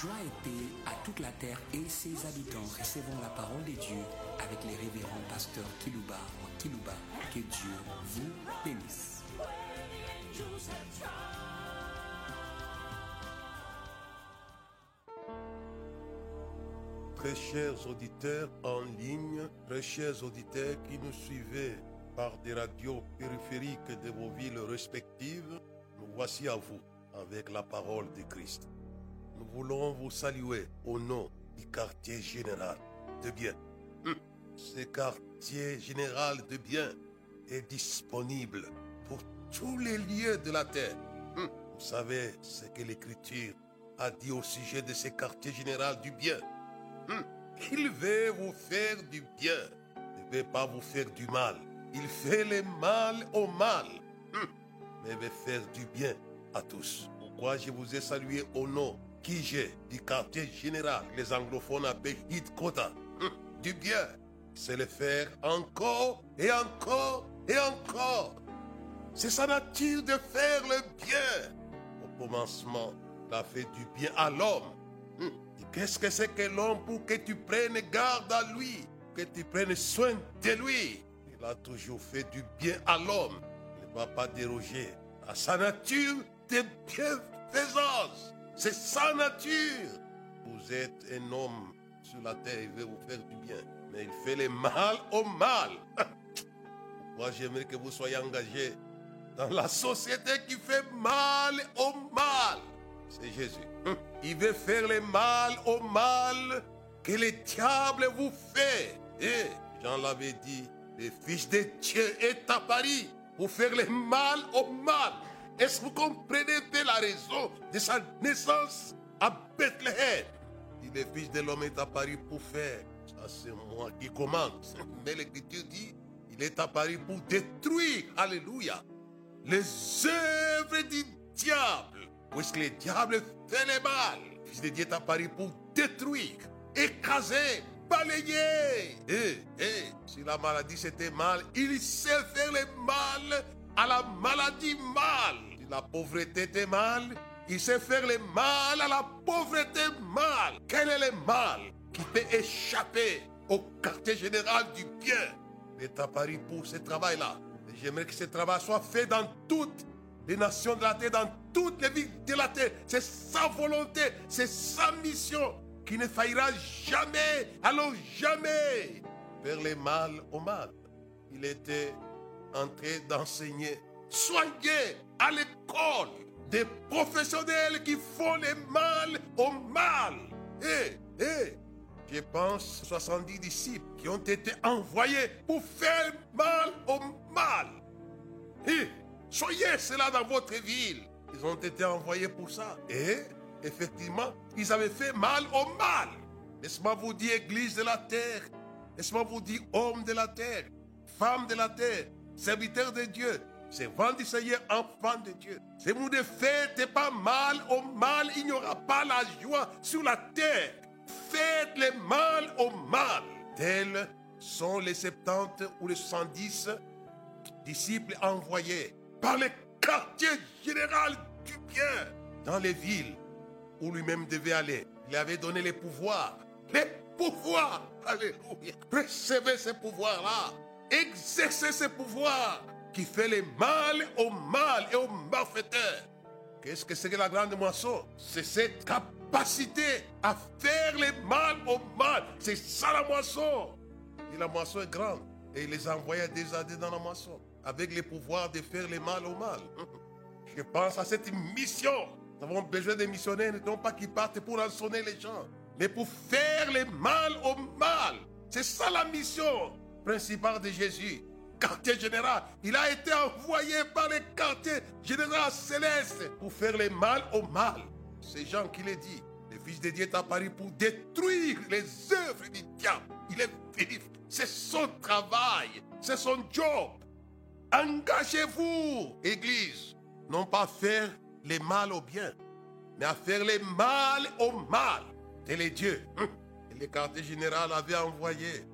Joie et paix à toute la terre et ses habitants. Recevons la parole de Dieu avec les révérends pasteurs Kilouba ou Kilouba. Que Dieu vous bénisse. Très chers auditeurs en ligne, très chers auditeurs qui nous suivez par des radios périphériques de vos villes respectives, nous voici à vous avec la parole de Christ. Nous voulons vous saluer au nom du quartier général de bien. Hum. Ce quartier général de bien est disponible pour tous les lieux de la terre. Hum. Vous savez ce que l'Écriture a dit au sujet de ce quartier général du bien. Hum. Il veut vous faire du bien. Il ne veut pas vous faire du mal. Il fait le mal au mal. Mais veut faire du bien à tous. Pourquoi je vous ai salué au nom qui j'ai du quartier général, les anglophones appellent Hit Kota. Du bien, c'est le faire encore et encore et encore. C'est sa nature de faire le bien. Au commencement, il a fait du bien à l'homme. Et qu'est-ce que c'est que l'homme pour que tu prennes garde à lui, que tu prennes soin de lui? Il a toujours fait du bien à l'homme. Il ne va pas déroger à sa nature de bienfaisance. C'est sa nature. Vous êtes un homme sur la terre, il veut vous faire du bien. Mais il fait le mal au mal. Moi, j'aimerais que vous soyez engagés dans la société qui fait mal au mal. C'est Jésus. Il veut faire le mal au mal que le diable vous fait. Et Jean l'avait dit, le Fils de Dieu est à Paris pour faire le mal au mal. Est-ce que vous comprenez la raison de sa naissance à Bethléem? Il le Fils de l'homme est Paris pour faire. Ça, c'est moi qui commande. Mais l'Écriture dit, il est Paris pour détruire, alléluia, les œuvres du diable. Puisque le diable fait le mal? Fils de Dieu est Paris pour détruire, écraser, balayer. Et, et, si la maladie c'était mal, il sait faire le mal à la maladie mal. La pauvreté était mal, il sait faire le mal à la pauvreté mal. Quel est le mal qui peut échapper au quartier général du bien à Paris pour ce travail-là. J'aimerais que ce travail soit fait dans toutes les nations de la terre, dans toutes les villes de la terre. C'est sa volonté, c'est sa mission qui ne faillira jamais, alors jamais, faire le mal au mal. Il était en train d'enseigner, soigner à l'école des professionnels qui font le mal au mal. Et, et, je pense 70 disciples qui ont été envoyés pour faire mal au mal. Et soyez cela dans votre ville. Ils ont été envoyés pour ça. Et effectivement, ils avaient fait mal au mal. Laisse-moi vous dire, Église de la terre. Laisse-moi vous dire, homme de la terre, femme de la terre, serviteur de Dieu. C'est vent du Seigneur, enfant de Dieu. Si vous ne faites pas mal au mal, il n'y aura pas la joie sur la terre. Faites le mal au mal. Tels sont les 70 ou les 70 disciples envoyés par le quartier général du bien dans les villes où lui-même devait aller. Il avait donné les pouvoirs. Les pouvoirs. Alléluia. Recevez ces pouvoirs-là. Exercez ces pouvoirs qui fait le mal au mal et au malfaiteur. Qu'est-ce que c'est que la grande moisson? C'est cette capacité à faire le mal au mal. C'est ça la moisson. Et la moisson est grande. Et il les envoyait déjà dans la moisson. Avec le pouvoir de faire le mal au mal. Je pense à cette mission. Nous avons besoin de missionnaires, non pas qui partent pour rançonner les gens, mais pour faire le mal au mal. C'est ça la mission principale de Jésus. Quartier général. Il a été envoyé par le quartier général céleste pour faire le mal au mal. C'est Jean qui l'a dit. Le Fils de Dieu est apparu pour détruire les œuvres du diable. Il est venu. C'est son travail. C'est son job. Engagez-vous, Église. Non pas faire le mal au bien, mais à faire le mal au mal. C'est les dieux. Et le quartier général avait envoyé.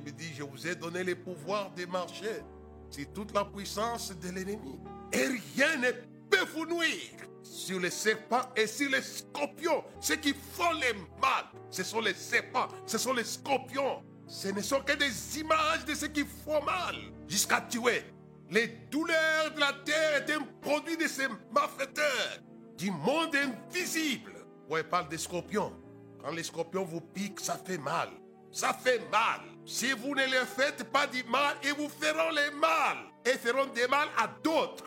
Bible dit, je vous ai donné le pouvoir de marcher sur toute la puissance de l'ennemi. Et rien ne peut vous nuire. sur les serpents et sur les scorpions. Ceux qui font les mal, ce sont les serpents, ce sont les scorpions. Ce ne sont que des images de ceux qui font mal jusqu'à tuer. Les douleurs de la terre est un produit de ces malfaiteurs, du monde invisible. Ouais, parle des scorpions. Quand les scorpions vous piquent, ça fait mal. Ça fait mal. Si vous ne leur faites pas du mal, ils vous feront les mal et feront des mal à d'autres.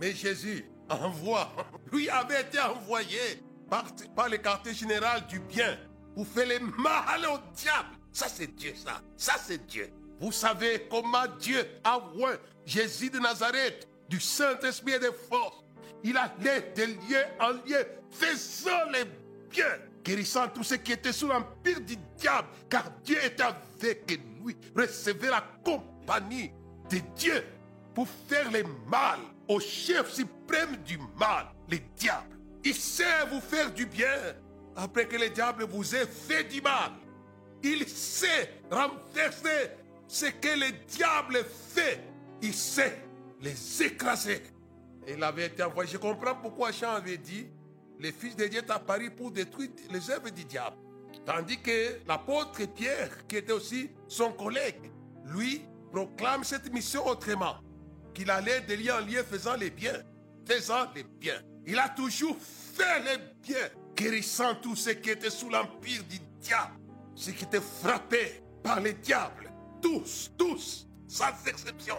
Mais Jésus envoie, lui avait été envoyé par, le quartier général du bien pour faire les mal au diable. Ça c'est Dieu, ça. Ça c'est Dieu. Vous savez comment Dieu a oint Jésus de Nazareth du Saint-Esprit et de force. Il allait de lieu en lieu, faisant les biens, guérissant tous ceux qui étaient sous l'empire du diable, car Dieu était avec lui. Recevez la compagnie de Dieu pour faire le mal au chef suprême du mal, le diable. Il sait vous faire du bien après que le diable vous ait fait du mal. Il sait renverser ce que le diable fait. Il sait les écraser. Il avait été envoyé. Je comprends pourquoi Jean avait dit le Fils de Dieu est pour détruire les œuvres du diable. Tandis que l'apôtre Pierre, qui était aussi son collègue, lui proclame cette mission autrement. Qu'il allait de lieu en lieu faisant les biens. Faisant les biens. Il a toujours fait les biens. Guérissant tous ceux qui étaient sous l'empire du diable. Ceux qui étaient frappés par le diable. Tous, tous, sans exception.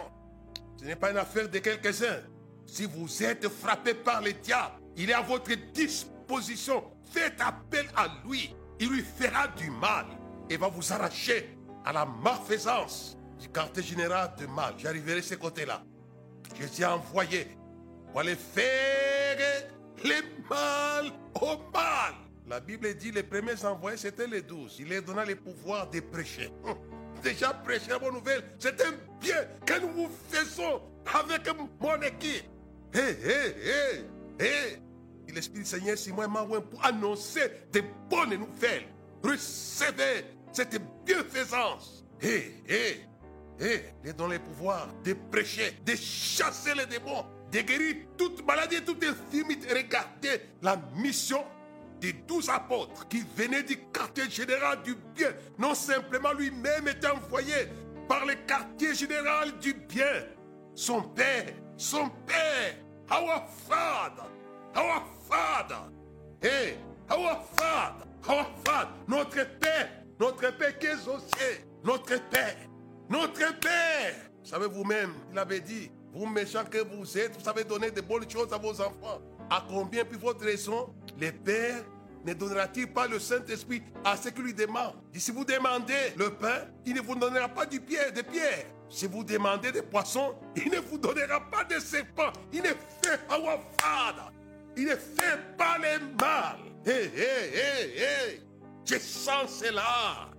Ce n'est pas une affaire de quelques-uns. Si vous êtes frappé par le diable, il est à votre disposition. Faites appel à lui. Il lui fera du mal et va vous arracher à la malfaisance du quartier général de mal. J'arriverai de ce côté-là. Je suis envoyé pour aller faire le mal au mal. La Bible dit les premiers envoyés, c'était les douze. Il leur donna le pouvoir de prêcher. Hum. Déjà prêcher la bonne nouvelle, c'est un bien que nous faisons avec mon équipe. Hé, hé, hé, hé. L'Esprit du Seigneur, c'est moi, pour annoncer des bonnes nouvelles. Recevez cette bienfaisance. Hé, hé, hé. Il est dans le pouvoir de prêcher, de chasser les démons, de guérir toute maladie et toute infirmité. Regardez la mission des douze apôtres qui venaient du quartier général du bien. Non simplement lui-même était envoyé par le quartier général du bien. Son père, son père, our father, our father, hey, our our notre père, notre père qui est aux cieux, notre père, notre père. Vous savez vous-même, il avait dit, vous méchants que vous êtes, vous savez donner de bonnes choses à vos enfants. À combien puis votre raison, les pères ne donnera-t-il pas le Saint-Esprit à ceux qui lui demandent? Si vous demandez le pain, il ne vous donnera pas du pierre, des pierres. Si vous demandez des poissons, il ne vous donnera pas de serpents. Il ne fait pas Father. Il ne fait pas les mal. Hé, hé, hé, hé. Je sens cela.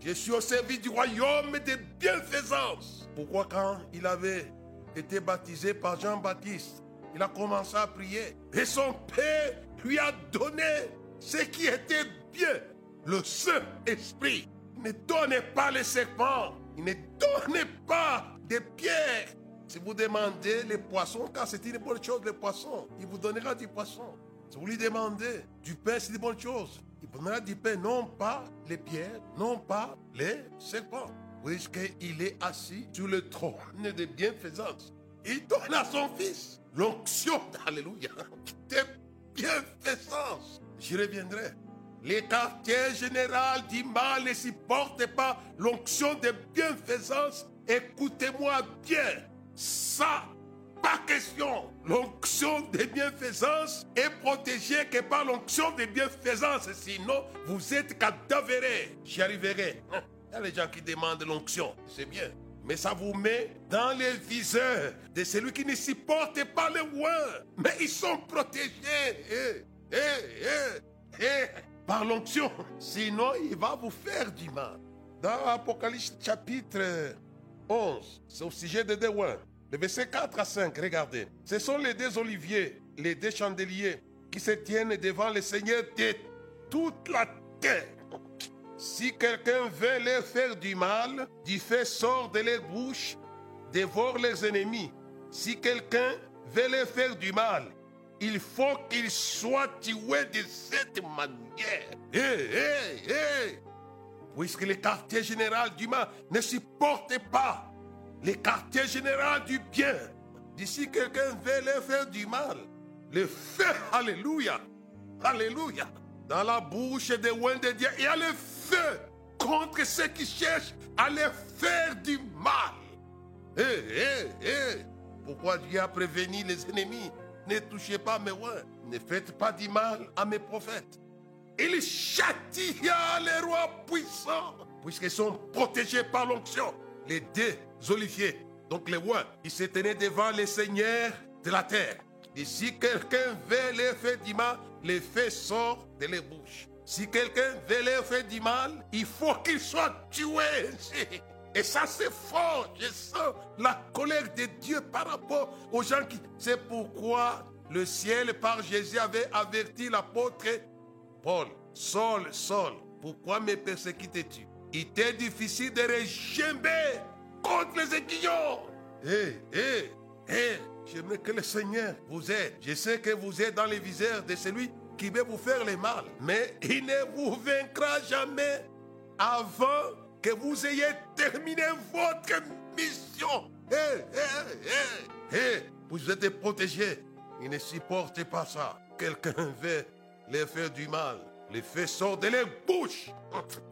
Je suis au service du royaume de bienfaisance. Pourquoi quand il avait été baptisé par Jean-Baptiste, il a commencé à prier et son père lui a donné ce qui était bien, le Saint-Esprit. Ne donnez pas les serpents, il ne donnez pas des pierres. Si vous demandez les poissons, car c'est une bonne chose, les poissons, il vous donnera du poisson. Si vous lui demandez du pain, c'est une bonne chose. Il vous donnera du pain, non pas les pierres, non pas les serpents. Puisqu'il est assis sur le trône de bienfaisance. Il donne à son fils l'onction, alléluia, de bienfaisance. J'y reviendrai. Les quartiers général du mal ne supportent pas l'onction de bienfaisance. Écoutez-moi bien. Ça, pas question. L'onction de bienfaisance est protégée que par l'onction de bienfaisance. Sinon, vous êtes cadavéré. J'y arriverai. Il y a les gens qui demandent l'onction. C'est bien. Mais ça vous met dans les viseurs de celui qui ne supporte pas le loin. Mais ils sont protégés. Eh, eh, eh, par l'onction. Sinon, il va vous faire du mal. Dans Apocalypse chapitre 11, c'est au sujet de Dewan. Le verset 4 à 5, regardez. Ce sont les deux oliviers, les deux chandeliers qui se tiennent devant le Seigneur de toute la terre. Si quelqu'un veut leur faire du mal, du feu sort de leur bouche, dévore les ennemis. Si quelqu'un veut leur faire du mal, il faut qu'il soit tué de cette manière. Hé, hé, hé Puisque le quartier général du mal ne supporte pas le quartier général du bien. D'ici quelqu'un veut leur faire du mal. Le feu, alléluia, alléluia. Dans la bouche des loin de Dieu, il y a le feu contre ceux qui cherchent à leur faire du mal. Hé, hé, hé Pourquoi Dieu a prévenu les ennemis? Ne touchez pas mes rois, ne faites pas du mal à mes prophètes. Il châtia les rois puissants, puisqu'ils sont protégés par l'onction. Les deux oliviers, donc les rois, ils se tenaient devant les seigneurs de la terre. Et si quelqu'un veut les faire du mal, les faits sortent de les bouches. Si quelqu'un veut leur faire du mal, il faut qu'il soit tué. Et ça, c'est fort. Je sens la colère de Dieu par rapport aux gens qui. C'est pourquoi le ciel, par Jésus, avait averti l'apôtre Paul. Saul, Saul, pourquoi me persécutes-tu Il était difficile de régimer contre les aiguillons. Hé, hé, hé, j'aimerais que le Seigneur vous aide. Je sais que vous êtes dans les viseurs de celui qui veut vous faire le mal. Mais il ne vous vaincra jamais avant que vous ayez terminé votre mission. Hé, hé, hé, hé, vous êtes protégés. Il ne supporte pas ça. Quelqu'un veut les faire du mal. Les feux sortent de les bouches.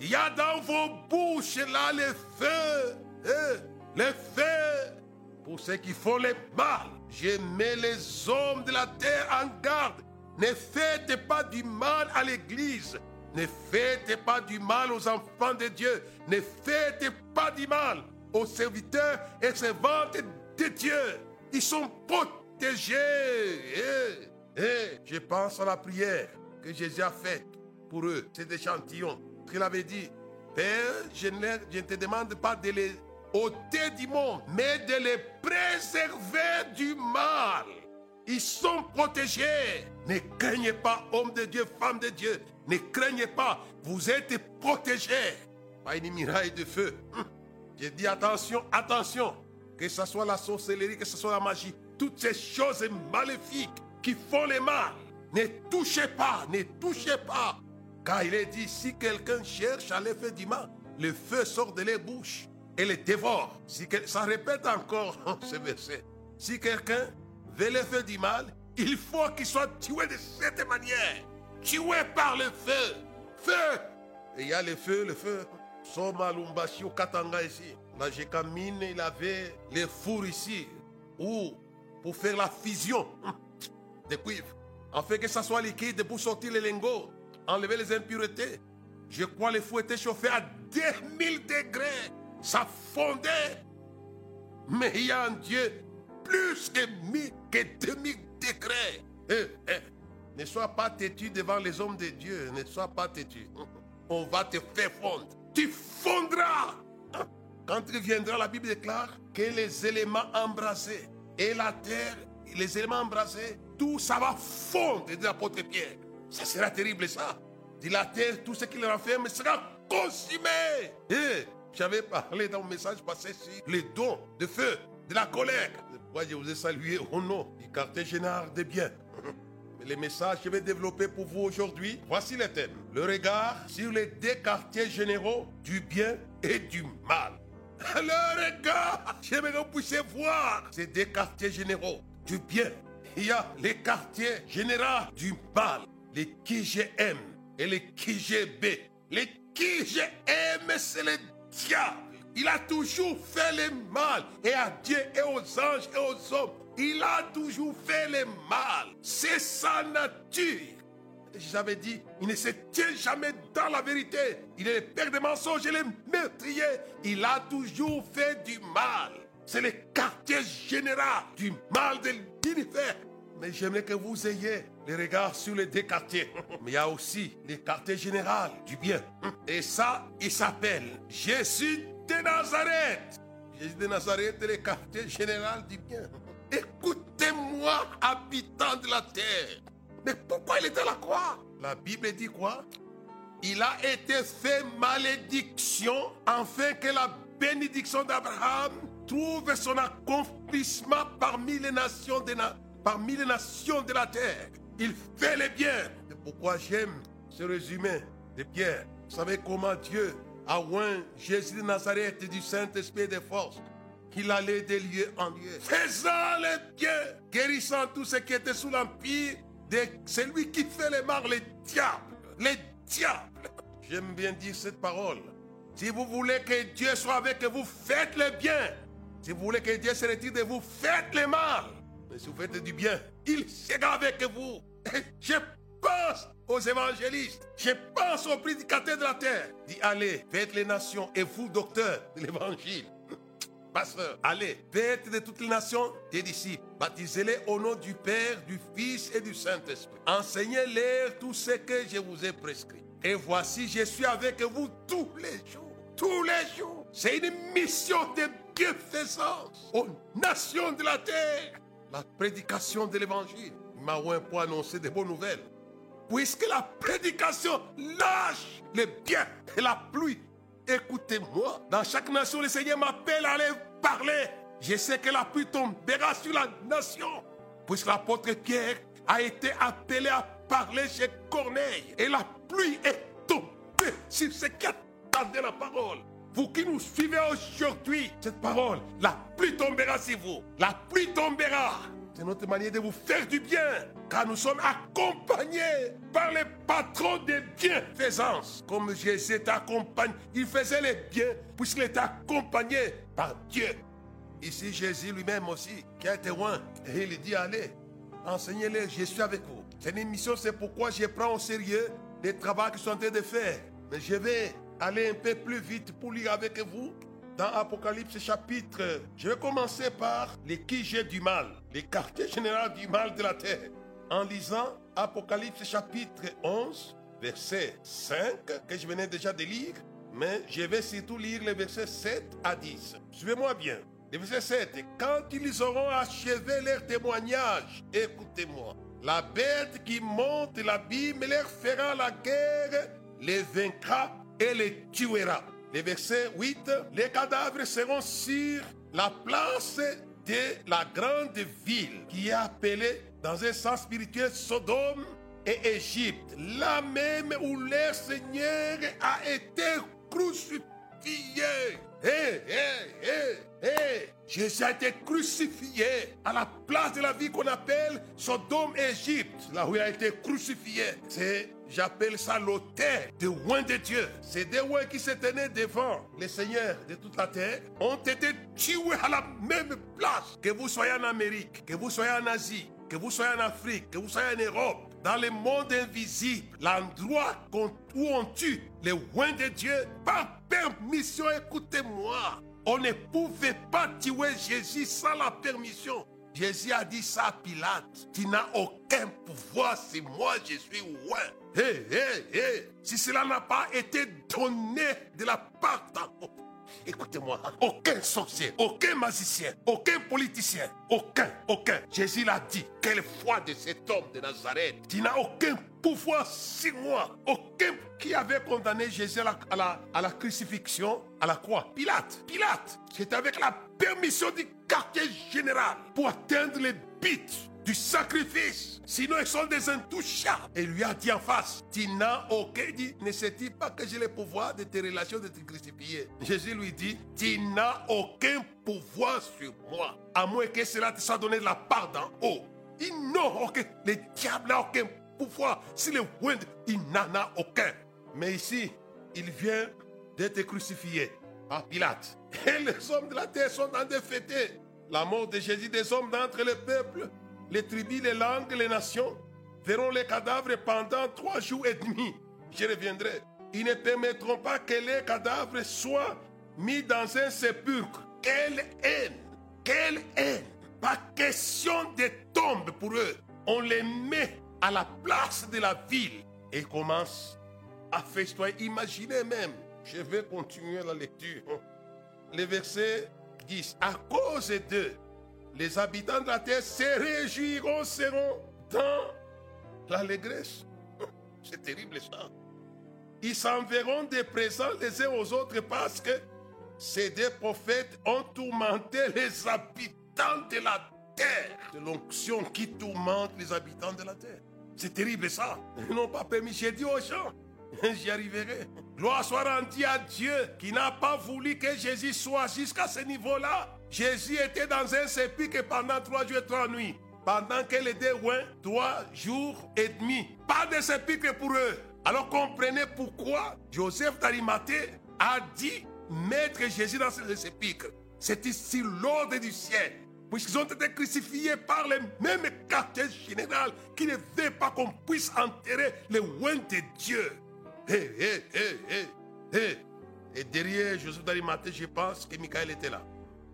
Il y a dans vos bouches là les feux. les feux pour ceux qui font le mal. Je mets les hommes de la terre en garde ne faites pas du mal à l'Église. Ne faites pas du mal aux enfants de Dieu. Ne faites pas du mal aux serviteurs et servantes de Dieu. Ils sont protégés. Et, je pense à la prière que Jésus a faite pour eux. C'est échantillon. Qu'il avait dit, Père, je ne, te demande pas de les ôter du monde, mais de les préserver du mal. Ils sont protégés. Ne craignez pas, homme de Dieu, femme de Dieu. Ne craignez pas. Vous êtes protégés. Pas une miraille de feu. Hum. J'ai dit attention, attention. Que ce soit la sorcellerie, que ce soit la magie. Toutes ces choses maléfiques qui font le mal. Ne touchez pas, ne touchez pas. Car il est dit, si quelqu'un cherche à les faire du mal, le feu sort de les bouches et les dévore. Si ça répète encore ce verset. Si quelqu'un veut les faire du mal, il faut qu'il soit tué de cette manière. Tué par le feu. Feu. Et il y a le feu, le feu. Soma Lumbashi au Katanga ici. La Jekamine, il avait les fours ici. Ou pour faire la fusion de cuivre. Fait que ça soit liquide pour sortir les lingots. Enlever les impuretés. Je crois les fours étaient chauffés à 2000 degrés. Ça fondait. Mais il y a un Dieu plus que, que 2000 décret. Eh, eh, ne sois pas têtu devant les hommes de Dieu. Ne sois pas têtu. On va te faire fondre. Tu fondras. Quand il viendra, la Bible déclare que les éléments embrasés et la terre, les éléments embrasés, tout ça va fondre, dit l'apôtre Pierre. Ça sera terrible, ça. Dit la terre, tout ce qui le renferme sera consumé. Eh, j'avais parlé dans mon message passé sur les dons de feu, de la colère. Moi, je vous ai salué au nom du quartier général des biens. Les messages que je vais développer pour vous aujourd'hui, voici les thèmes. Le regard sur les deux quartiers généraux du bien et du mal. Le regard, j'aimerais vous puissiez voir ces deux quartiers généraux du bien. Il y a les quartiers généraux du mal, les j'aime et les qui B. Les j'aime, c'est le diable. Il a toujours fait le mal. Et à Dieu et aux anges et aux hommes. Il a toujours fait le mal. C'est sa nature. J'avais dit, il ne se tient jamais dans la vérité. Il est le père des mensonges et le meurtrier. Il a toujours fait du mal. C'est le quartier général du mal de l'univers. Mais j'aimerais que vous ayez les regards sur les deux quartiers. Mais il y a aussi le quartier général du bien. Et ça, il s'appelle Jésus de Nazareth. Jésus de Nazareth est le quartier général du bien. Écoutez-moi, habitants de la terre. Mais pourquoi il était à la croix? La Bible dit quoi? Il a été fait malédiction afin que la bénédiction d'Abraham trouve son accomplissement parmi les nations de, parmi les nations de la terre. Il fait les biens. C'est pourquoi j'aime ce résumé de Pierre. Vous savez comment Dieu a oint Jésus de Nazareth du Saint-Esprit des forces qu'il allait de lieu en lieu, faisant les biens, guérissant tous ceux qui étaient sous l'empire de celui qui fait les mal, les diables, les diables. J'aime bien dire cette parole. Si vous voulez que Dieu soit avec vous, faites le bien. Si vous voulez que Dieu se retire de vous, faites le mal. Mais si vous faites du bien, il sera avec vous. je pense aux évangélistes, je pense aux prédicateurs de la terre. Dit allez, faites les nations et vous, docteurs de l'évangile. Pasteur, allez, faites de toutes les nations des disciples. Baptisez-les au nom du Père, du Fils et du Saint-Esprit. Enseignez-les tout ce que je vous ai prescrit. Et voici, je suis avec vous tous les jours. Tous les jours. C'est une mission de bienfaisance aux nations de la terre. La prédication de l'évangile. Il m'a pour annoncer des bonnes nouvelles. Puisque la prédication lâche le bien et la pluie Écoutez-moi, dans chaque nation, le Seigneur m'appelle à aller parler. Je sais que la pluie tombera sur la nation. Puisque l'apôtre Pierre a été appelé à parler chez Corneille. Et la pluie est tombée sur ceux qui attendaient la parole. Vous qui nous suivez aujourd'hui, cette parole, la pluie tombera sur vous. La pluie tombera. C'est notre manière de vous faire du bien, car nous sommes accompagnés par les patrons des bienfaisances. Comme Jésus était accompagné, il faisait les biens puisqu'il était accompagné par Dieu. Ici, Jésus lui-même aussi, qui a été loin, et il dit, allez, enseignez-les, je suis avec vous. C'est une mission, c'est pourquoi je prends au sérieux les travaux qu'ils sont en train de faire. Mais je vais aller un peu plus vite pour lire avec vous dans Apocalypse chapitre, je vais commencer par les QG du mal, les quartiers général du mal de la terre. En lisant Apocalypse chapitre 11, verset 5, que je venais déjà de lire, mais je vais surtout lire les versets 7 à 10. Suivez-moi bien. Le verset 7, quand ils auront achevé leur témoignage, écoutez-moi, la bête qui monte l'abîme leur fera la guerre, les vaincra et les tuera. Le verset 8, les cadavres seront sur la place de la grande ville qui est appelée dans un sens spirituel Sodome et Égypte, là même où leur Seigneur a été crucifié. Hé, hé, hé, Jésus a été crucifié à la place de la ville qu'on appelle Sodome Égypte, là où il a été crucifié. C'est J'appelle ça l'autel de loin de Dieu. Ces deux loin qui se tenaient devant les seigneurs de toute la terre ont été tués à la même place. Que vous soyez en Amérique, que vous soyez en Asie, que vous soyez en Afrique, que vous soyez en Europe, dans le monde invisible, l'endroit où on tue les loin de Dieu, par permission, écoutez-moi. On ne pouvait pas tuer Jésus sans la permission. Jésus a dit ça à Pilate. Tu n'as aucun pouvoir si moi je suis loin. Hé, hé, si cela n'a pas été donné de la part d'un Écoutez-moi, aucun sorcier, aucun magicien, aucun politicien, aucun, aucun. Jésus l'a dit. Quelle foi de cet homme de Nazareth. Tu n'as aucun pouvoir sur moi. Aucun qui avait condamné Jésus à la, crucifixion, à la croix. Pilate, Pilate. C'était avec la permission du quartier général pour atteindre les buts du sacrifice. Sinon, ils sont des intouchables. Et lui a dit en face, tu n'as aucun dit, ne sais-tu pas que j'ai le pouvoir de tes relations de te crucifier? Jésus lui dit, tu n'as aucun pouvoir sur moi, à moins que cela te soit donné de la part d'en haut. Il n'a aucun, le diable n'a aucun pouvoir. Si le wind, il n'en a aucun. Mais ici, il vient d'être crucifié par Pilate. Et les hommes de la terre sont en défaités. La mort de Jésus des hommes d'entre le peuple les tribus, les langues, les nations verront les cadavres pendant trois jours et demi. Je reviendrai. Ils ne permettront pas que les cadavres soient mis dans un sépulcre. Quelle haine Quelle haine Pas question de tombe pour eux. On les met à la place de la ville et commence à festoyer. Imaginez même, je vais continuer la lecture. Les versets 10. À cause d'eux, les habitants de la terre se réjouiront, seront dans l'allégresse. C'est terrible ça. Ils s'enverront des présents les uns aux autres parce que ces deux prophètes ont tourmenté les habitants de la terre. C'est l'onction qui tourmente les habitants de la terre. C'est terrible ça. Ils n'ont pas permis, j'ai dit aux gens, j'y arriverai. Gloire soit rendue à Dieu qui n'a pas voulu que Jésus soit jusqu'à ce niveau-là. Jésus était dans un sépulcre pendant trois jours et trois nuits. Pendant que les deux trois jours et demi. Pas de sépulcre pour eux. Alors comprenez pourquoi Joseph d'Arimathée a dit mettre Jésus dans ce sépulcre. C'est ici l'ordre du ciel. Puisqu'ils ont été crucifiés par les mêmes quartiers général qui ne veulent pas qu'on puisse enterrer les oins de Dieu. Hé, hé, hé, hé, hé. Et derrière Joseph d'Arimathée, je pense que Michael était là.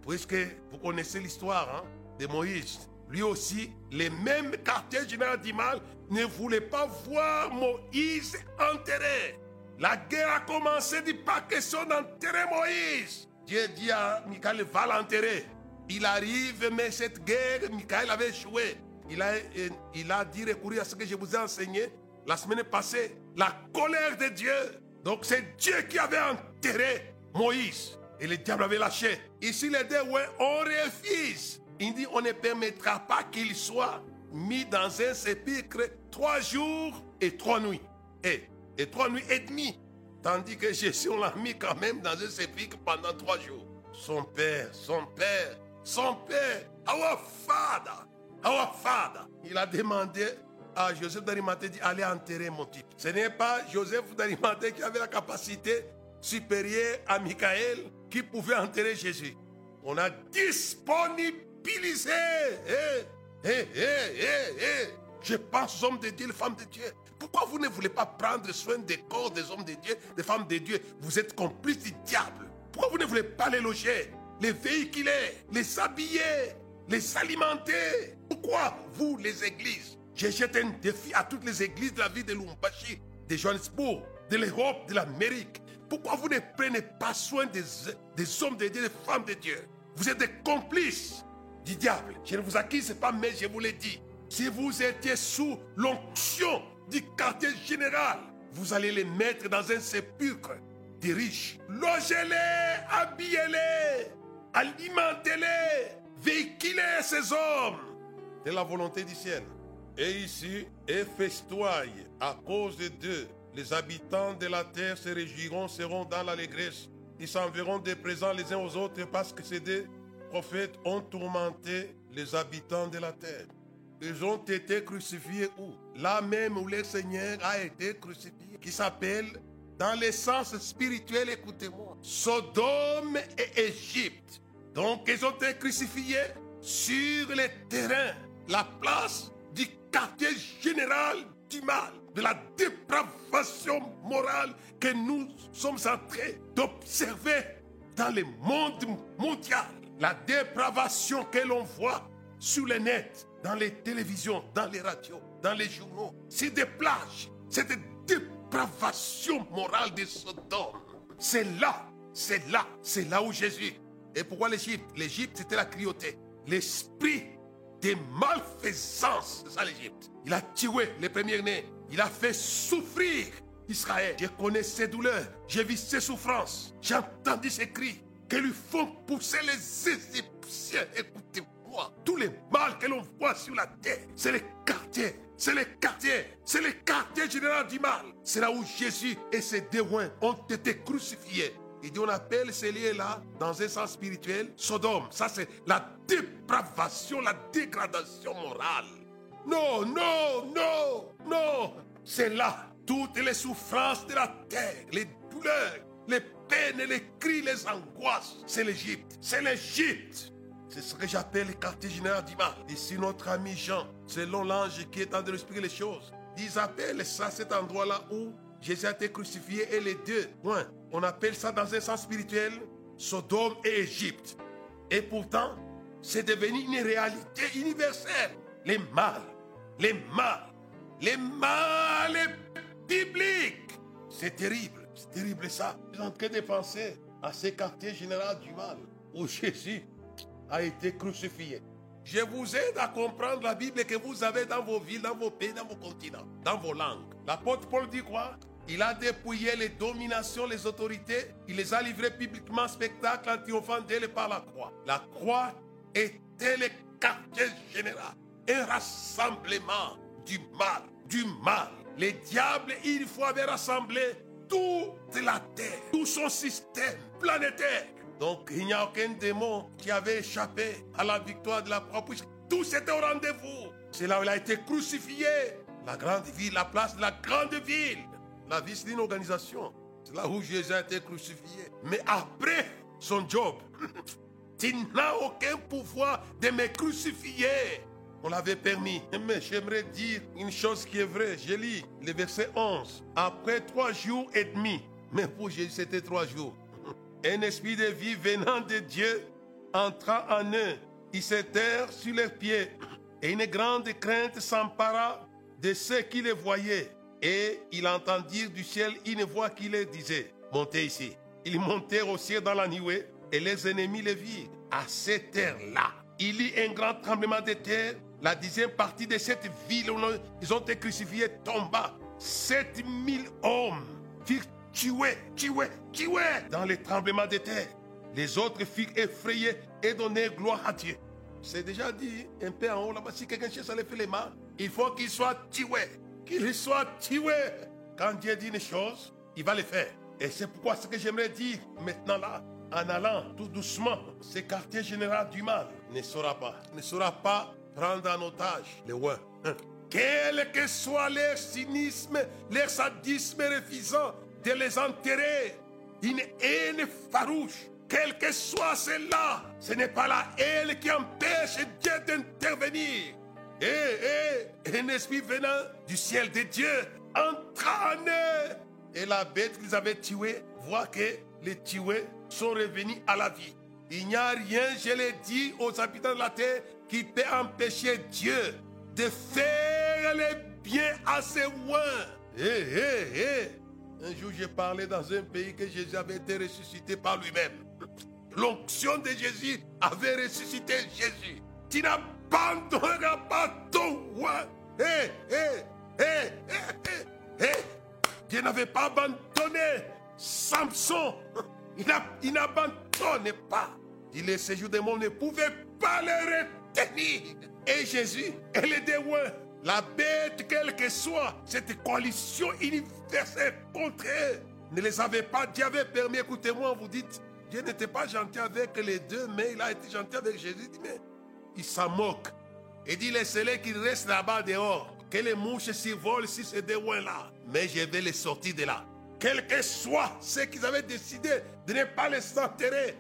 Vous connaissez l'histoire hein, de Moïse? Lui aussi, les mêmes quartiers généraux du ne voulaient pas voir Moïse enterré. La guerre a commencé, dit pas question d'enterrer Moïse. Dieu dit à Michael, va l'enterrer. Il arrive, mais cette guerre, Michael avait échoué. Il a, il a dit recourir à ce que je vous ai enseigné la semaine passée. La colère de Dieu. Donc c'est Dieu qui avait enterré Moïse. Et le diable avait lâché. Ici, les deux, ouais, on refuse. Il dit, on ne permettra pas qu'il soit mis dans un sépulcre trois jours et trois nuits. Et, et trois nuits et demie. Tandis que Jésus, on l'a mis quand même dans un sépulcre pendant trois jours. Son père, son père, son père, our father, our father. Il a demandé à Joseph d'Arimathée allez enterrer mon type. Ce n'est pas Joseph d'Arimathée qui avait la capacité supérieure à Michael qui pouvait enterrer Jésus. On a disponibilisé. Eh, eh, eh, Je pense aux hommes de Dieu, les femmes de Dieu. Pourquoi vous ne voulez pas prendre soin des corps des hommes de Dieu, des femmes de Dieu? Vous êtes complices du diable. Pourquoi vous ne voulez pas les loger, les véhiculer, les habiller, les alimenter? Pourquoi vous, les églises? Je jette un défi à toutes les églises de la ville de Lumbashi, de Johannesburg, de l'Europe, de l'Amérique. Pourquoi vous ne prenez pas soin des, hommes de Dieu, des femmes de Dieu? Vous êtes des complices du diable. Je ne vous accuse pas, mais je vous l'ai dit. Si vous étiez sous l'onction du quartier général, vous allez les mettre dans un sépulcre des riches. Logez-les, habillez-les, alimentez-les, véhiculez ces hommes. C'est la volonté du ciel. Et ici, et à cause de Dieu. Les habitants de la terre se réjouiront, seront dans l'allégresse. Ils s'enverront des présents les uns aux autres parce que ces deux prophètes ont tourmenté les habitants de la terre. Ils ont été crucifiés où? Là même où le Seigneur a été crucifié, qui s'appelle, dans le sens spirituel, écoutez-moi, Sodome et Égypte. Donc ils ont été crucifiés sur le terrain, la place du quartier général du mal, de la dépravation morale que nous sommes en train d'observer dans le monde mondial. La dépravation que l'on voit sur le net, dans les télévisions, dans les radios, dans les journaux. C'est des plages. Cette dépravation morale de Sodome. C'est là, c'est là, c'est là où Jésus. Et pourquoi l'Égypte? L'Égypte, c'était la cruauté. L'esprit des malfaisances, ça l'Égypte. Il a tué les premiers-nés. Il a fait souffrir Israël. Je connais ses douleurs. J'ai vu ses souffrances. J'ai entendu ses cris que lui font pousser les Égyptiens. Écoutez-moi. Tous les mal que l'on voit sur la terre, c'est les quartiers. C'est les quartiers. C'est les quartiers général du mal. C'est là où Jésus et ses dévoins ont été crucifiés. Il dit on appelle ces lieux-là, dans un sens spirituel, Sodome. Ça, c'est la dépravation, la dégradation morale. Non, non, non, non. C'est là toutes les souffrances de la terre, les douleurs, les peines, les cris, les angoisses. C'est l'Égypte. C'est l'Égypte. C'est ce que j'appelle le quartier général du mal. Ici, notre ami Jean, selon l'ange qui est en train de expliquer les choses, ils appellent ça cet endroit-là où Jésus a été crucifié et les deux. Ouais, on appelle ça dans un sens spirituel Sodome et Égypte. Et pourtant, c'est devenu une réalité universelle. Les mâles, les mâles, les mâles bibliques. C'est terrible, c'est terrible ça. Je suis en train de penser à ce quartier général du mal où Jésus a été crucifié. Je vous aide à comprendre la Bible que vous avez dans vos villes, dans vos pays, dans vos continents, dans vos langues. L'apôtre Paul dit quoi? Il a dépouillé les dominations, les autorités. Il les a livrées publiquement spectacle en triomphant d'elle par la croix. La croix était le quartier général, un rassemblement du mal, du mal. Les diables, il faut avoir rassemblé toute la terre, tout son système planétaire. Donc il n'y a aucun démon qui avait échappé à la victoire de la propre. Tout c'était au rendez-vous. C'est là où il a été crucifié. La grande ville, la place de la grande ville. La vie, c'est une organisation. C'est là où Jésus a été crucifié. Mais après son job, tu n'as aucun pouvoir de me crucifier. On l'avait permis. Mais j'aimerais dire une chose qui est vraie. Je lis le verset 11. Après trois jours et demi, mais pour Jésus c'était trois jours, un esprit de vie venant de Dieu entra en eux. Ils s'étèrent sur leurs pieds et une grande crainte s'empara de ceux qui les voyaient. Et il entendirent du ciel une voix qui les disait, montez ici. Ils montèrent au ciel dans la nuée et les ennemis les virent. À cette heure-là, il y eut un grand tremblement de terre. La dixième partie de cette ville où ils ont été crucifiés tomba. 7000 hommes furent tués, tués, tués dans les tremblements de terre. Les autres furent effrayés et donnèrent gloire à Dieu. C'est déjà dit un peu en haut là-bas, si quelqu'un cherche à faire les mains, il faut qu'il soit tué. Qu'il soit tué. Quand Dieu dit une chose, il va le faire. Et c'est pourquoi ce que j'aimerais dire maintenant là, en allant tout doucement, ce quartier général du mal ne saura pas, ne saura pas prendre en otage les rois. Quel que soit leur cynisme, leur sadisme refusant de les enterrer, une haine farouche, quel que soit cela, ce n'est pas la haine qui empêche Dieu d'intervenir. Et, et un esprit venant du ciel de Dieu entra en eux. Et la bête qu'ils avaient tuée voit que les tués sont revenus à la vie. Il n'y a rien, je l'ai dit aux habitants de la terre, qui peut empêcher Dieu de faire le bien à ses loin. Hé, hé, hé. Un jour, j'ai parlé dans un pays que Jésus avait été ressuscité par lui-même. L'onction de Jésus avait ressuscité Jésus. Tu n'abandonneras hé, hé, hé, hé. Dieu n'avait pas abandonné Samson. Il n'abandonnait pas. Il les séjours des mondes ne pouvaient pas les retenir. Et Jésus, est des rois. La bête, quelle que soit, cette coalition universelle contre eux, ne les avait pas. Dieu avait permis, écoutez-moi, vous dites, Dieu n'était pas gentil avec les deux, mais il a été gentil avec Jésus. Mais il s'en moque. Il dit, laissez-les qu'ils restent là-bas dehors. Que les mouches s'y volent si c'est des rois-là. Mais je vais les sortir de là. Quel que soit ce qu'ils avaient décidé de ne pas les enterrer.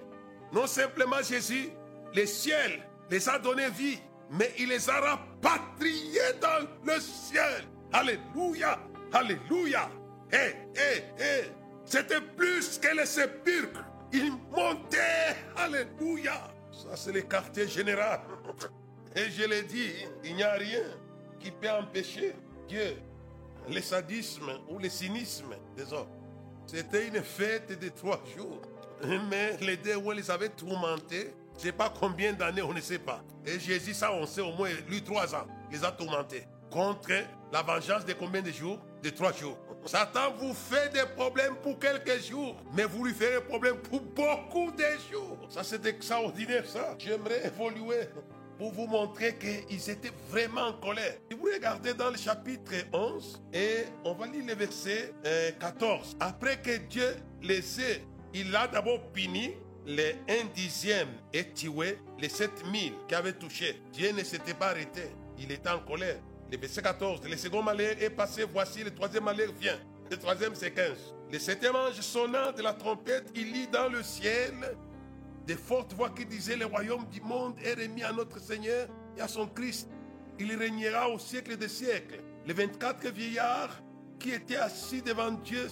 Non simplement Jésus, le ciel les a donné vie, mais il les a rapatriés dans le ciel. Alléluia, alléluia. Hé, hé, hé. C'était plus que les sépulcres. Ils montaient, alléluia. C'est le quartier général. Et je l'ai dit, il n'y a rien qui peut empêcher Dieu le sadisme ou le cynisme des hommes. C'était une fête de trois jours. Mais les deux, on les avait tourmentés. Je ne sais pas combien d'années, on ne sait pas. Et Jésus, ça, on sait au moins, lui, trois ans, les a tourmentés. Contre la vengeance de combien de jours? De trois jours. Satan vous fait des problèmes pour quelques jours, mais vous lui ferez problème pour beaucoup de jours. Ça, c'est extraordinaire, ça. J'aimerais évoluer pour vous montrer qu'ils étaient vraiment en colère. Si vous regardez dans le chapitre 11, et on va lire le verset 14. Après que Dieu les ait, il a d'abord puni les un dixième et tué les 7000 qui avaient touché. Dieu ne s'était pas arrêté. Il était en colère. Le verset 14, le second malheur est passé, voici le troisième malheur vient. Le troisième c'est 15. Le septième ange sonnant de la trompette, il lit dans le ciel des fortes voix qui disaient le royaume du monde est remis à notre Seigneur et à son Christ. Il régnera au siècle des siècles. Les 24 vieillards qui étaient assis devant Dieu,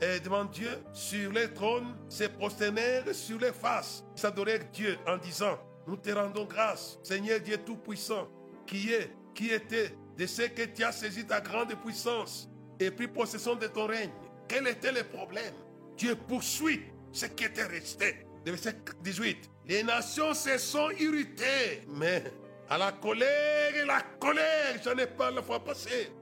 et devant Dieu sur les trônes se prosternèrent sur les faces. Ils adorèrent Dieu en disant, nous te rendons grâce, Seigneur Dieu Tout-Puissant, qui est, qui était, de ce que tu as saisi ta grande puissance et pris possession de ton règne. Quel était le problème Dieu poursuit ce qui était resté verset 18. Les nations se sont irritées, mais à la colère et la colère, j'en ai pas la fois passée.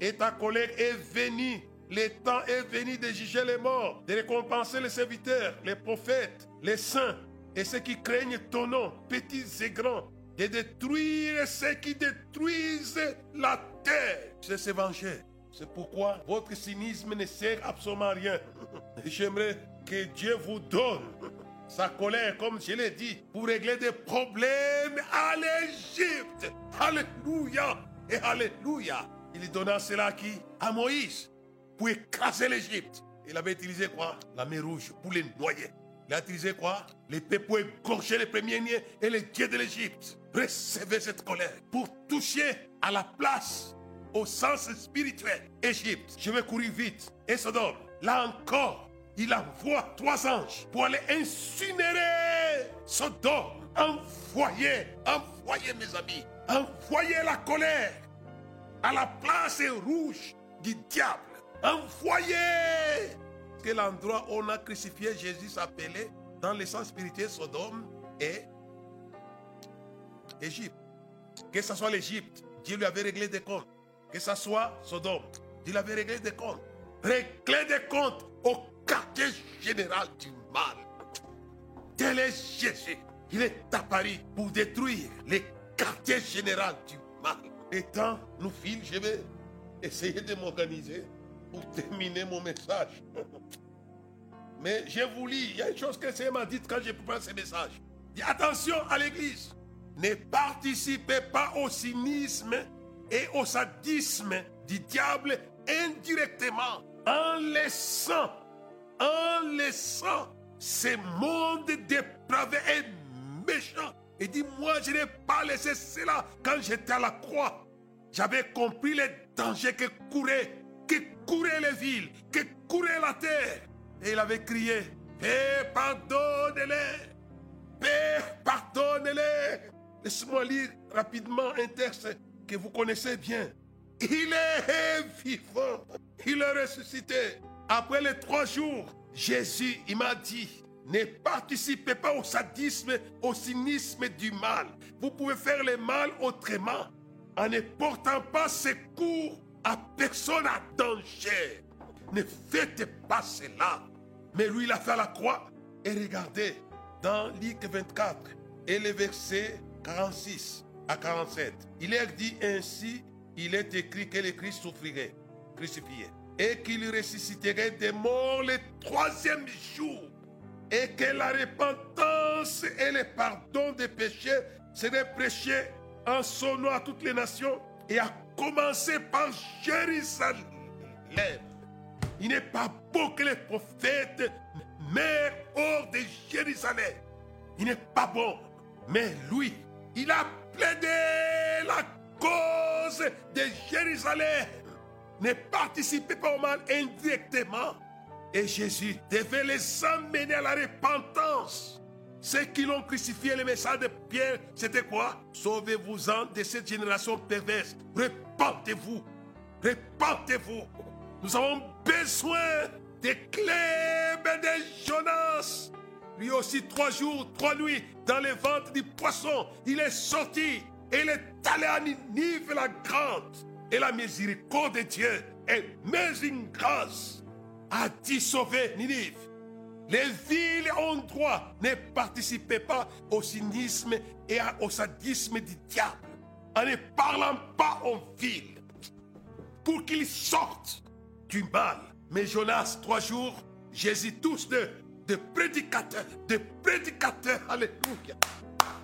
Et ta colère est venue. Le temps est venu de juger les morts, de récompenser les serviteurs, les prophètes, les saints et ceux qui craignent ton nom, petits et grands. De détruire ceux qui détruisent la terre. C'est se venger. C'est pourquoi votre cynisme ne sert absolument à rien. J'aimerais que Dieu vous donne sa colère, comme je l'ai dit, pour régler des problèmes à l'Égypte. Alléluia et Alléluia. Il donna cela à qui? À Moïse, pour écraser l'Égypte. Il avait utilisé quoi? La mer rouge pour les noyer. Il a quoi? L'épée pour égorger les premiers-nés et les dieux de l'Égypte. Recevez cette colère pour toucher à la place, au sens spirituel, Égypte. Je vais courir vite. Et Sodome, là encore, il envoie trois anges pour aller incinérer Sodome. Envoyez, envoyez mes amis, envoyez la colère à la place rouge du diable. Envoyez que l'endroit où on a crucifié Jésus s'appelait, dans le sens spirituel, Sodome et Égypte. Que ce soit l'Égypte, Dieu lui avait réglé des comptes. Que ce soit Sodome, Dieu lui avait réglé des comptes. Régler des comptes au quartier général du mal. Tel est Jésus. Il est apparu pour détruire les quartiers général du mal. Et tant nous file, je vais essayer de m'organiser pour terminer mon message. Mais je vous lis, il y a une chose que le Seigneur m'a dit quand j'ai préparé ce message. Dis attention à l'église. Ne participez pas au cynisme et au sadisme du diable indirectement en laissant, en laissant ce monde dépravé et méchant. Et dis, moi, je n'ai pas laissé cela quand j'étais à la croix. J'avais compris les dangers que couraient, que couraient les villes, que courait la terre. Et il avait crié, Père, pardonnez-les. Père, pardonnez-les. Laissez-moi lire rapidement un texte que vous connaissez bien. Il est vivant. Il est ressuscité. Après les trois jours, Jésus, il m'a dit, ne participez pas au sadisme, au cynisme du mal. Vous pouvez faire le mal autrement en ne portant pas secours à personne à danger. Ne faites pas cela. Mais lui, il a fait la croix. Et regardez, dans Luc 24 et le verset 46 à 47, il est dit ainsi, il est écrit que le Christ souffrirait, crucifié, et qu'il ressusciterait des morts le troisième jour, et que la repentance et le pardon des péchés seraient prêchés en son nom à toutes les nations, et à commencer par Jérusalem. Il n'est pas beau que les prophètes meurent hors de Jérusalem. Il n'est pas bon. Mais lui, il a plaidé la cause de Jérusalem. Ne participez pas au mal indirectement. Et Jésus devait les emmener à la repentance. Ceux qui l'ont crucifié, le message de Pierre, c'était quoi? Sauvez-vous-en de cette génération perverse. Repentez-vous. Repentez-vous. Nous avons besoin des clés de Jonas. Lui aussi, trois jours, trois nuits, dans le ventre du poisson, il est sorti et il est allé à Ninive la grande. Et la miséricorde de Dieu en grâce a dit sauver Ninive. Les villes ont droit. Ne participez pas au cynisme et au sadisme du diable en ne parlant pas aux villes pour qu'ils sortent du mal. Mais Jonas, trois jours, Jésus tous de, de prédicateurs, de prédicateurs, alléluia.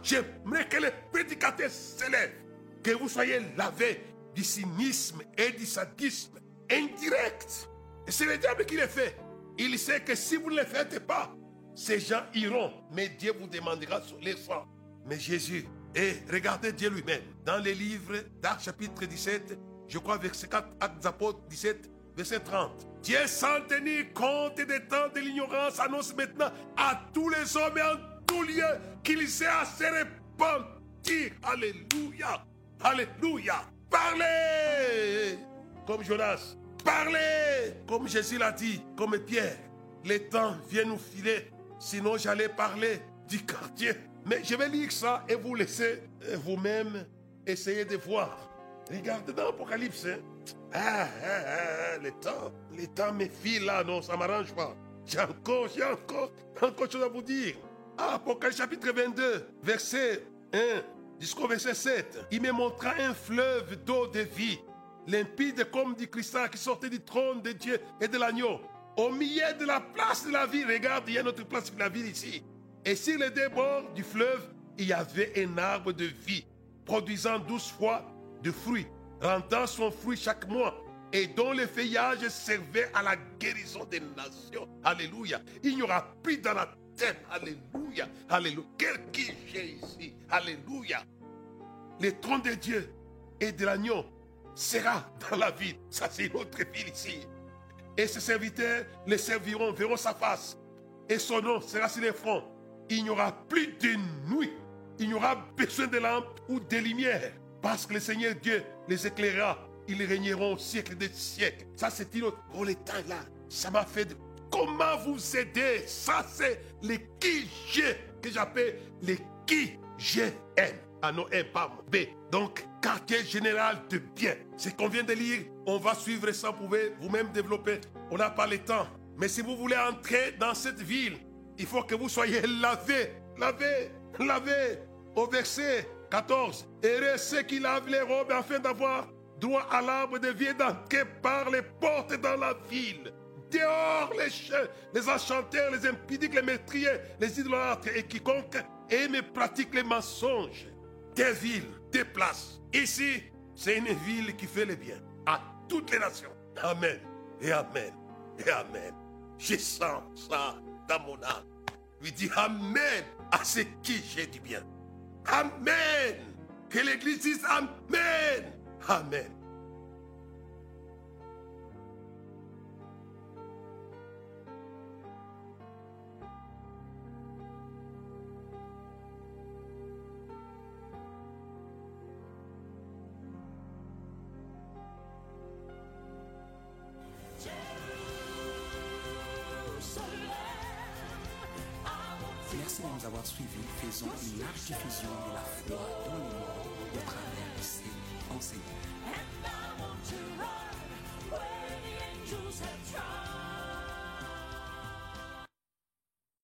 J'aimerais que les prédicateurs s'élèvent, que vous soyez lavés du cynisme et du sadisme indirect. Et c'est le diable qui le fait. Il sait que si vous ne le faites pas, ces gens iront, mais Dieu vous demandera sur les sang. Mais Jésus, et regardez Dieu lui-même, dans les livres d'Actes chapitre 17, je crois verset 4, Actes apôtres 17, verset 30. Dieu sans tenir compte des temps de l'ignorance annonce maintenant à tous les hommes et en tout lieu qu'il sait à se repentir. Alléluia. Alléluia. Parlez comme Jonas. Parlez comme Jésus l'a dit, comme Pierre. Le temps vient nous filer. Sinon, j'allais parler du quartier. Mais je vais lire ça et vous laisser vous-même essayer de voir. Regardez dans l'Apocalypse. Hein. Ah, ah, ah, le temps, le temps me file là, non, ça m'arrange pas. J'ai encore, j'ai encore, encore chose à vous dire. Ah, Apocalypse chapitre 22, verset 1 jusqu'au verset 7. Il me montra un fleuve d'eau de vie, limpide comme du cristal qui sortait du trône de Dieu et de l'agneau. Au milieu de la place de la ville, regarde, il y a notre place de la ville ici. Et sur les deux bords du fleuve, il y avait un arbre de vie, produisant douze fois de fruits, rendant son fruit chaque mois, et dont le feuillage servait à la guérison des nations. Alléluia. Il n'y aura plus dans la terre. Alléluia. Alléluia. Quel qui j'ai ici. Alléluia. Le trône de Dieu et de l'agneau sera dans la ville. Ça, c'est notre ville ici. Et ses serviteurs le serviront, verront sa face. Et son nom sera sur les fronts. Il n'y aura plus de nuit. Il n'y aura besoin de lampes ou de lumière. Parce que le Seigneur Dieu les éclairera. Ils régneront au siècle des siècles. Ça, c'est une autre. Oh, les temps là, ça m'a fait. Comment vous aider? Ça, c'est les qui j'ai que j'appelle les qui j'aime. Ah non, un pas B. Donc, quartier général de bien. Ce qu'on vient de lire, on va suivre ça. Vous pouvez vous-même développer. On n'a pas le temps. Mais si vous voulez entrer dans cette ville, il faut que vous soyez lavé, lavé, lavé. Au verset 14. Heureux ceux qui lavent les robes afin d'avoir droit à l'arbre de vie d'entrer par les portes dans la ville. Dehors les chiens, les enchanteurs, les impudiques, les meurtriers, les idolâtres et quiconque aime et pratique les mensonges. Des villes, des places. Ici, c'est une ville qui fait le bien à toutes les nations. Amen. Et Amen. Et Amen. Je sens ça dans mon âme. Lui dit Amen à ce qui j'ai du bien. Amen. Que l'Église dise Amen. Amen. Diffusion de la foi dans le monde au travers de ces enseignements.